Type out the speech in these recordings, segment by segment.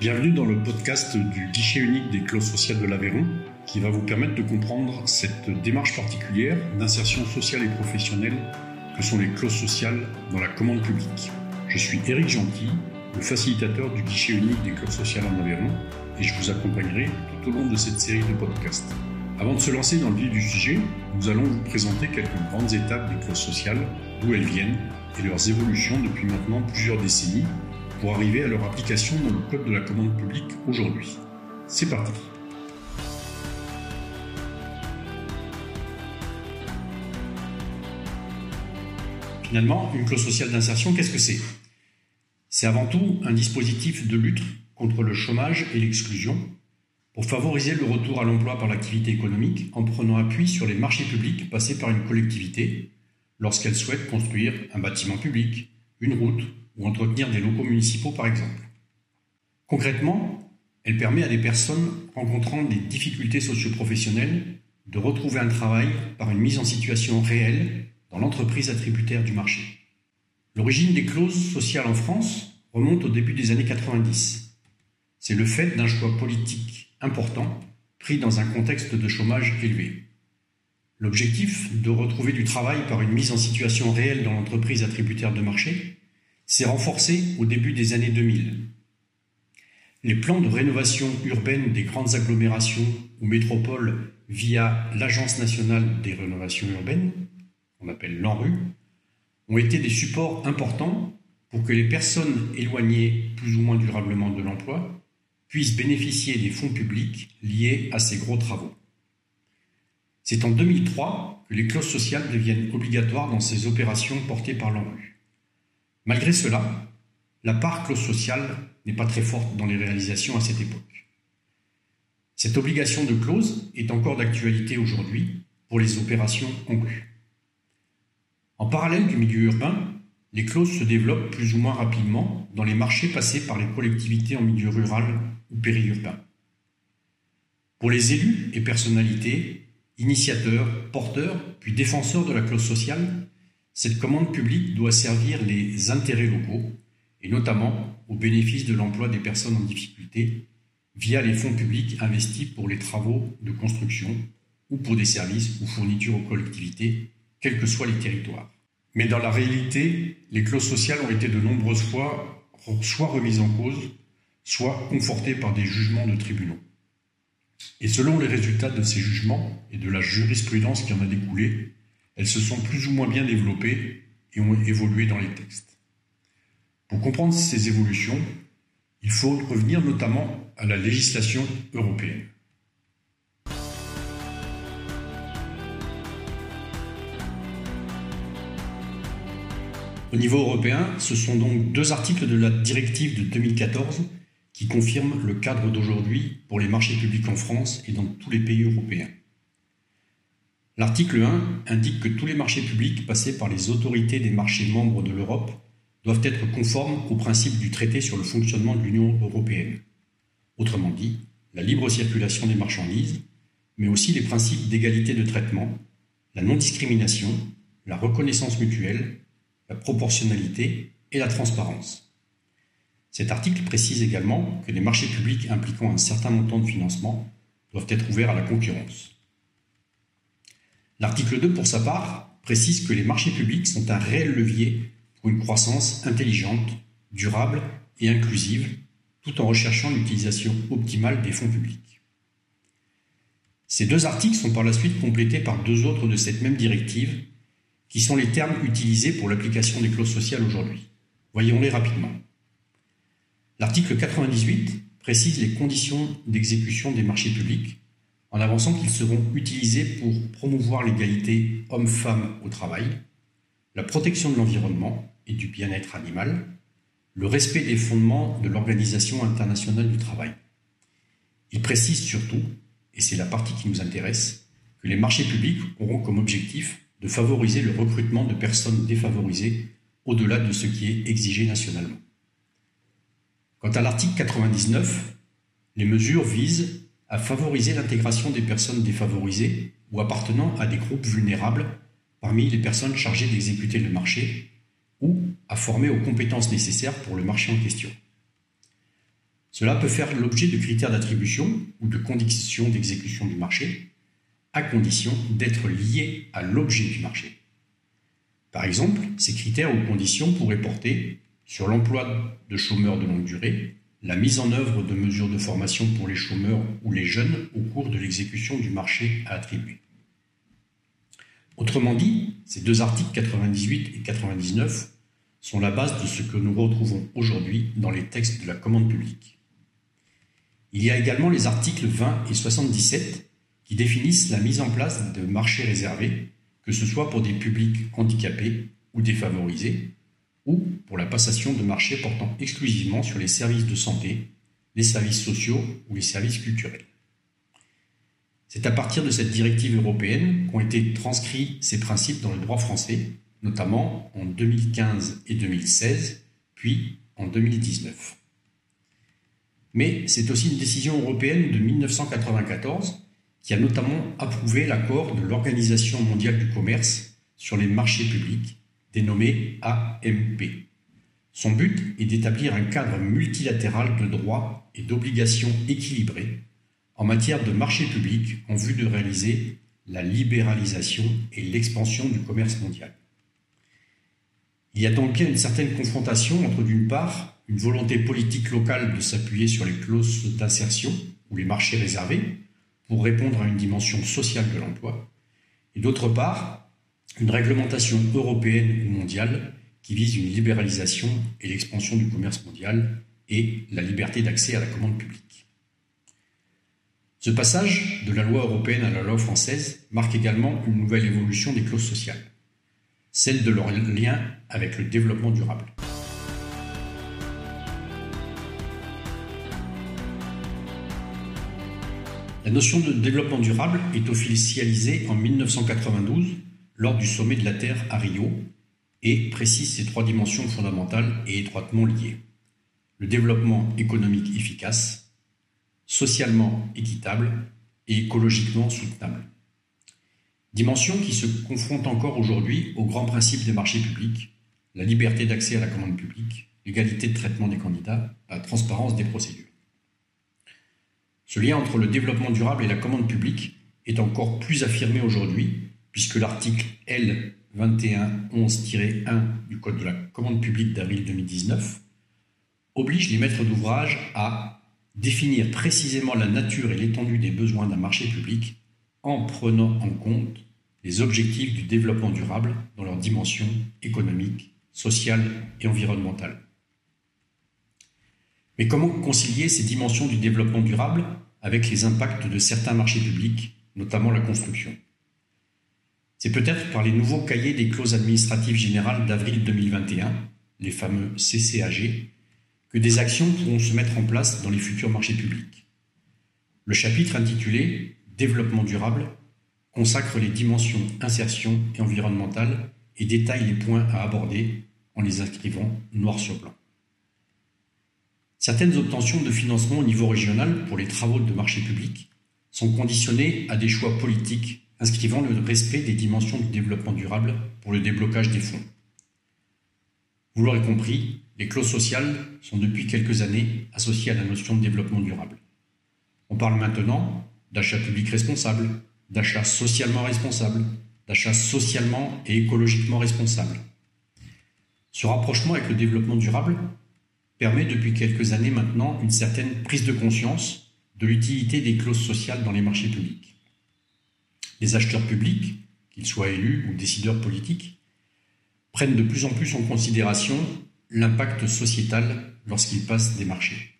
Bienvenue dans le podcast du guichet unique des clauses sociales de l'Aveyron qui va vous permettre de comprendre cette démarche particulière d'insertion sociale et professionnelle que sont les clauses sociales dans la commande publique. Je suis Éric Gentil, le facilitateur du guichet unique des clauses sociales en Aveyron et je vous accompagnerai tout au long de cette série de podcasts. Avant de se lancer dans le vif du sujet, nous allons vous présenter quelques grandes étapes des clauses sociales, d'où elles viennent et leurs évolutions depuis maintenant plusieurs décennies pour arriver à leur application dans le Code de la commande publique aujourd'hui. C'est parti Finalement, une clause sociale d'insertion, qu'est-ce que c'est? C'est avant tout un dispositif de lutte contre le chômage et l'exclusion pour favoriser le retour à l'emploi par l'activité économique en prenant appui sur les marchés publics passés par une collectivité lorsqu'elle souhaite construire un bâtiment public, une route ou entretenir des locaux municipaux par exemple. Concrètement, elle permet à des personnes rencontrant des difficultés socioprofessionnelles de retrouver un travail par une mise en situation réelle dans l'entreprise attributaire du marché. L'origine des clauses sociales en France remonte au début des années 90. C'est le fait d'un choix politique important pris dans un contexte de chômage élevé. L'objectif de retrouver du travail par une mise en situation réelle dans l'entreprise attributaire de marché s'est renforcé au début des années 2000. Les plans de rénovation urbaine des grandes agglomérations ou métropoles via l'Agence nationale des rénovations urbaines qu'on appelle l'ANRU, ont été des supports importants pour que les personnes éloignées plus ou moins durablement de l'emploi puissent bénéficier des fonds publics liés à ces gros travaux. C'est en 2003 que les clauses sociales deviennent obligatoires dans ces opérations portées par l'ANRU. Malgré cela, la part clause sociale n'est pas très forte dans les réalisations à cette époque. Cette obligation de clause est encore d'actualité aujourd'hui pour les opérations conclues. En parallèle du milieu urbain, les clauses se développent plus ou moins rapidement dans les marchés passés par les collectivités en milieu rural ou périurbain. Pour les élus et personnalités, initiateurs, porteurs, puis défenseurs de la clause sociale, cette commande publique doit servir les intérêts locaux, et notamment au bénéfice de l'emploi des personnes en difficulté, via les fonds publics investis pour les travaux de construction ou pour des services ou fournitures aux collectivités quels que soient les territoires. Mais dans la réalité, les clauses sociales ont été de nombreuses fois soit remises en cause, soit confortées par des jugements de tribunaux. Et selon les résultats de ces jugements et de la jurisprudence qui en a découlé, elles se sont plus ou moins bien développées et ont évolué dans les textes. Pour comprendre ces évolutions, il faut revenir notamment à la législation européenne. Au niveau européen, ce sont donc deux articles de la directive de 2014 qui confirment le cadre d'aujourd'hui pour les marchés publics en France et dans tous les pays européens. L'article 1 indique que tous les marchés publics passés par les autorités des marchés membres de l'Europe doivent être conformes aux principes du traité sur le fonctionnement de l'Union européenne. Autrement dit, la libre circulation des marchandises, mais aussi les principes d'égalité de traitement, la non-discrimination, la reconnaissance mutuelle, la proportionnalité et la transparence. Cet article précise également que les marchés publics impliquant un certain montant de financement doivent être ouverts à la concurrence. L'article 2, pour sa part, précise que les marchés publics sont un réel levier pour une croissance intelligente, durable et inclusive, tout en recherchant l'utilisation optimale des fonds publics. Ces deux articles sont par la suite complétés par deux autres de cette même directive qui sont les termes utilisés pour l'application des clauses sociales aujourd'hui. Voyons-les rapidement. L'article 98 précise les conditions d'exécution des marchés publics en avançant qu'ils seront utilisés pour promouvoir l'égalité homme-femme au travail, la protection de l'environnement et du bien-être animal, le respect des fondements de l'Organisation internationale du travail. Il précise surtout, et c'est la partie qui nous intéresse, que les marchés publics auront comme objectif de favoriser le recrutement de personnes défavorisées au-delà de ce qui est exigé nationalement. Quant à l'article 99, les mesures visent à favoriser l'intégration des personnes défavorisées ou appartenant à des groupes vulnérables parmi les personnes chargées d'exécuter le marché ou à former aux compétences nécessaires pour le marché en question. Cela peut faire l'objet de critères d'attribution ou de conditions d'exécution du marché, à condition d'être liés à l'objet du marché. Par exemple, ces critères ou conditions pourraient porter sur l'emploi de chômeurs de longue durée, la mise en œuvre de mesures de formation pour les chômeurs ou les jeunes au cours de l'exécution du marché à attribuer. Autrement dit, ces deux articles 98 et 99 sont la base de ce que nous retrouvons aujourd'hui dans les textes de la commande publique. Il y a également les articles 20 et 77 qui définissent la mise en place de marchés réservés, que ce soit pour des publics handicapés ou défavorisés, ou pour la passation de marchés portant exclusivement sur les services de santé, les services sociaux ou les services culturels. C'est à partir de cette directive européenne qu'ont été transcrits ces principes dans le droit français, notamment en 2015 et 2016, puis en 2019. Mais c'est aussi une décision européenne de 1994 qui a notamment approuvé l'accord de l'Organisation mondiale du commerce sur les marchés publics dénommé AMP. Son but est d'établir un cadre multilatéral de droits et d'obligations équilibrés en matière de marché public en vue de réaliser la libéralisation et l'expansion du commerce mondial. Il y a donc bien une certaine confrontation entre d'une part une volonté politique locale de s'appuyer sur les clauses d'insertion ou les marchés réservés pour répondre à une dimension sociale de l'emploi, et d'autre part une réglementation européenne ou mondiale qui vise une libéralisation et l'expansion du commerce mondial et la liberté d'accès à la commande publique. Ce passage de la loi européenne à la loi française marque également une nouvelle évolution des clauses sociales, celle de leur lien avec le développement durable. La notion de développement durable est officialisée en 1992 lors du sommet de la Terre à Rio et précise ces trois dimensions fondamentales et étroitement liées. Le développement économique efficace, socialement équitable et écologiquement soutenable. Dimension qui se confronte encore aujourd'hui aux grands principes des marchés publics, la liberté d'accès à la commande publique, l'égalité de traitement des candidats, la transparence des procédures. Ce lien entre le développement durable et la commande publique est encore plus affirmé aujourd'hui puisque l'article L 2111-1 du Code de la commande publique d'avril 2019 oblige les maîtres d'ouvrage à définir précisément la nature et l'étendue des besoins d'un marché public en prenant en compte les objectifs du développement durable dans leurs dimensions économiques, sociales et environnementales. Mais comment concilier ces dimensions du développement durable avec les impacts de certains marchés publics, notamment la construction? C'est peut-être par les nouveaux cahiers des clauses administratives générales d'avril 2021, les fameux CCAG, que des actions pourront se mettre en place dans les futurs marchés publics. Le chapitre intitulé Développement durable consacre les dimensions insertion et environnementale et détaille les points à aborder en les inscrivant noir sur blanc. Certaines obtentions de financement au niveau régional pour les travaux de marché public sont conditionnées à des choix politiques inscrivant le respect des dimensions du développement durable pour le déblocage des fonds. Vous l'aurez compris, les clauses sociales sont depuis quelques années associées à la notion de développement durable. On parle maintenant d'achat public responsable, d'achat socialement responsable, d'achat socialement et écologiquement responsable. Ce rapprochement avec le développement durable permet depuis quelques années maintenant une certaine prise de conscience de l'utilité des clauses sociales dans les marchés publics. Les acheteurs publics, qu'ils soient élus ou décideurs politiques, prennent de plus en plus en considération l'impact sociétal lorsqu'ils passent des marchés.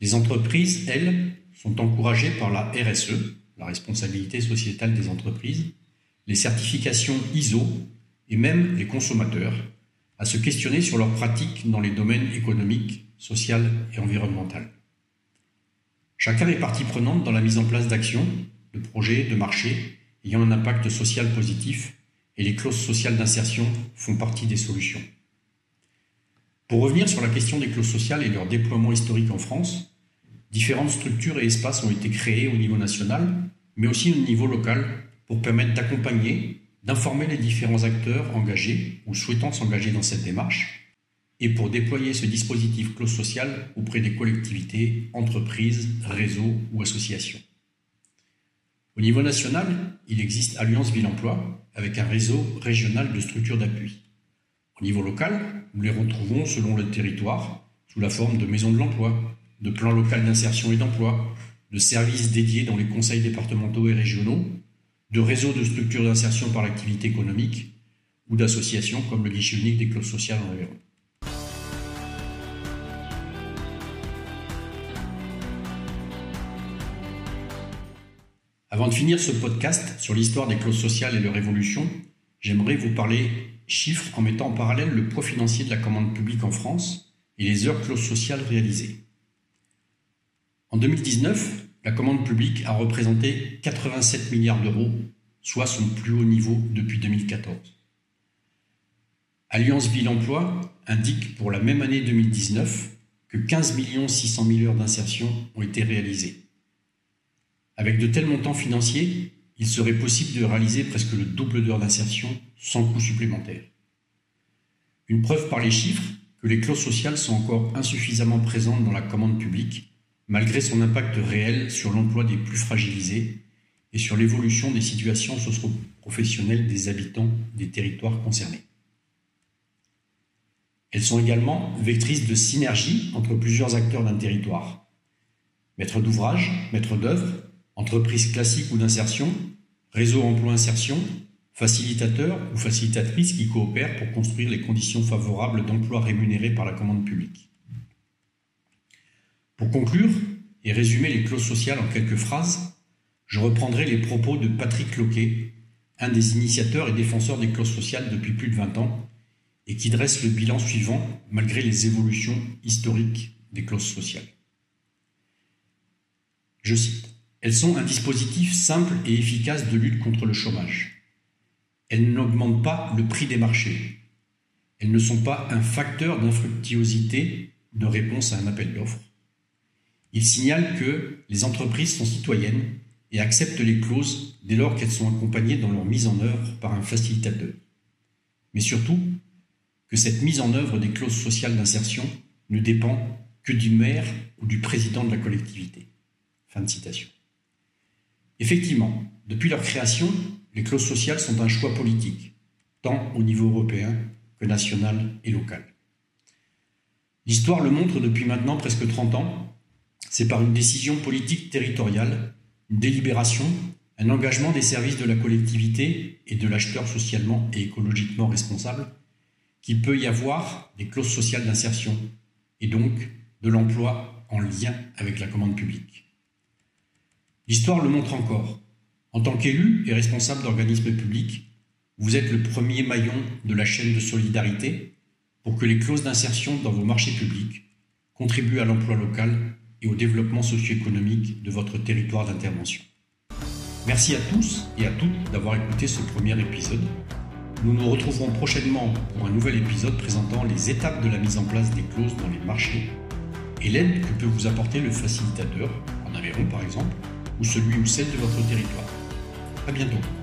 Les entreprises, elles, sont encouragées par la RSE, la responsabilité sociétale des entreprises, les certifications ISO et même les consommateurs à se questionner sur leurs pratiques dans les domaines économiques, social et environnemental. Chacun est partie prenante dans la mise en place d'actions projets, de marchés ayant un impact social positif et les clauses sociales d'insertion font partie des solutions. Pour revenir sur la question des clauses sociales et leur déploiement historique en France, différentes structures et espaces ont été créés au niveau national, mais aussi au niveau local, pour permettre d'accompagner, d'informer les différents acteurs engagés ou souhaitant s'engager dans cette démarche, et pour déployer ce dispositif clause sociale auprès des collectivités, entreprises, réseaux ou associations. Au niveau national, il existe Alliance Ville Emploi avec un réseau régional de structures d'appui. Au niveau local, nous les retrouvons selon le territoire sous la forme de maisons de l'emploi, de plans locaux d'insertion et d'emploi, de services dédiés dans les conseils départementaux et régionaux, de réseaux de structures d'insertion par l'activité économique ou d'associations comme le guichet unique des clauses sociales en Aveyron. Avant de finir ce podcast sur l'histoire des clauses sociales et leur évolution, j'aimerais vous parler chiffres en mettant en parallèle le poids financier de la commande publique en France et les heures clauses sociales réalisées. En 2019, la commande publique a représenté 87 milliards d'euros, soit son plus haut niveau depuis 2014. Alliance Ville Emploi indique pour la même année 2019 que 15 600 000 heures d'insertion ont été réalisées. Avec de tels montants financiers, il serait possible de réaliser presque le double d'heures d'insertion sans coût supplémentaire. Une preuve par les chiffres que les clauses sociales sont encore insuffisamment présentes dans la commande publique malgré son impact réel sur l'emploi des plus fragilisés et sur l'évolution des situations socio-professionnelles des habitants des territoires concernés. Elles sont également vectrices de synergie entre plusieurs acteurs d'un territoire. Maître d'ouvrage, maître d'œuvre, entreprise classique ou d'insertion, réseau emploi-insertion, facilitateurs ou facilitatrices qui coopèrent pour construire les conditions favorables d'emploi rémunéré par la commande publique. Pour conclure et résumer les clauses sociales en quelques phrases, je reprendrai les propos de Patrick Loquet, un des initiateurs et défenseurs des clauses sociales depuis plus de 20 ans, et qui dresse le bilan suivant malgré les évolutions historiques des clauses sociales. Je cite, Elles sont un dispositif simple et efficace de lutte contre le chômage. Elles n'augmentent pas le prix des marchés. Elles ne sont pas un facteur d'infructuosité de réponse à un appel d'offres. Il signale que les entreprises sont citoyennes et acceptent les clauses dès lors qu'elles sont accompagnées dans leur mise en œuvre par un facilitateur. Mais surtout, que cette mise en œuvre des clauses sociales d'insertion ne dépend que du maire ou du président de la collectivité. Fin de citation. Effectivement, depuis leur création, les clauses sociales sont un choix politique, tant au niveau européen que national et local. L'histoire le montre depuis maintenant presque 30 ans, c'est par une décision politique territoriale, une délibération, un engagement des services de la collectivité et de l'acheteur socialement et écologiquement responsable qu'il peut y avoir des clauses sociales d'insertion et donc de l'emploi en lien avec la commande publique. L'histoire le montre encore. En tant qu'élu et responsable d'organismes publics, vous êtes le premier maillon de la chaîne de solidarité pour que les clauses d'insertion dans vos marchés publics contribuent à l'emploi local et au développement socio-économique de votre territoire d'intervention. Merci à tous et à toutes d'avoir écouté ce premier épisode. Nous nous retrouverons prochainement pour un nouvel épisode présentant les étapes de la mise en place des clauses dans les marchés et l'aide que peut vous apporter le facilitateur, en Aveyron par exemple, ou celui ou celle de votre territoire. À bientôt.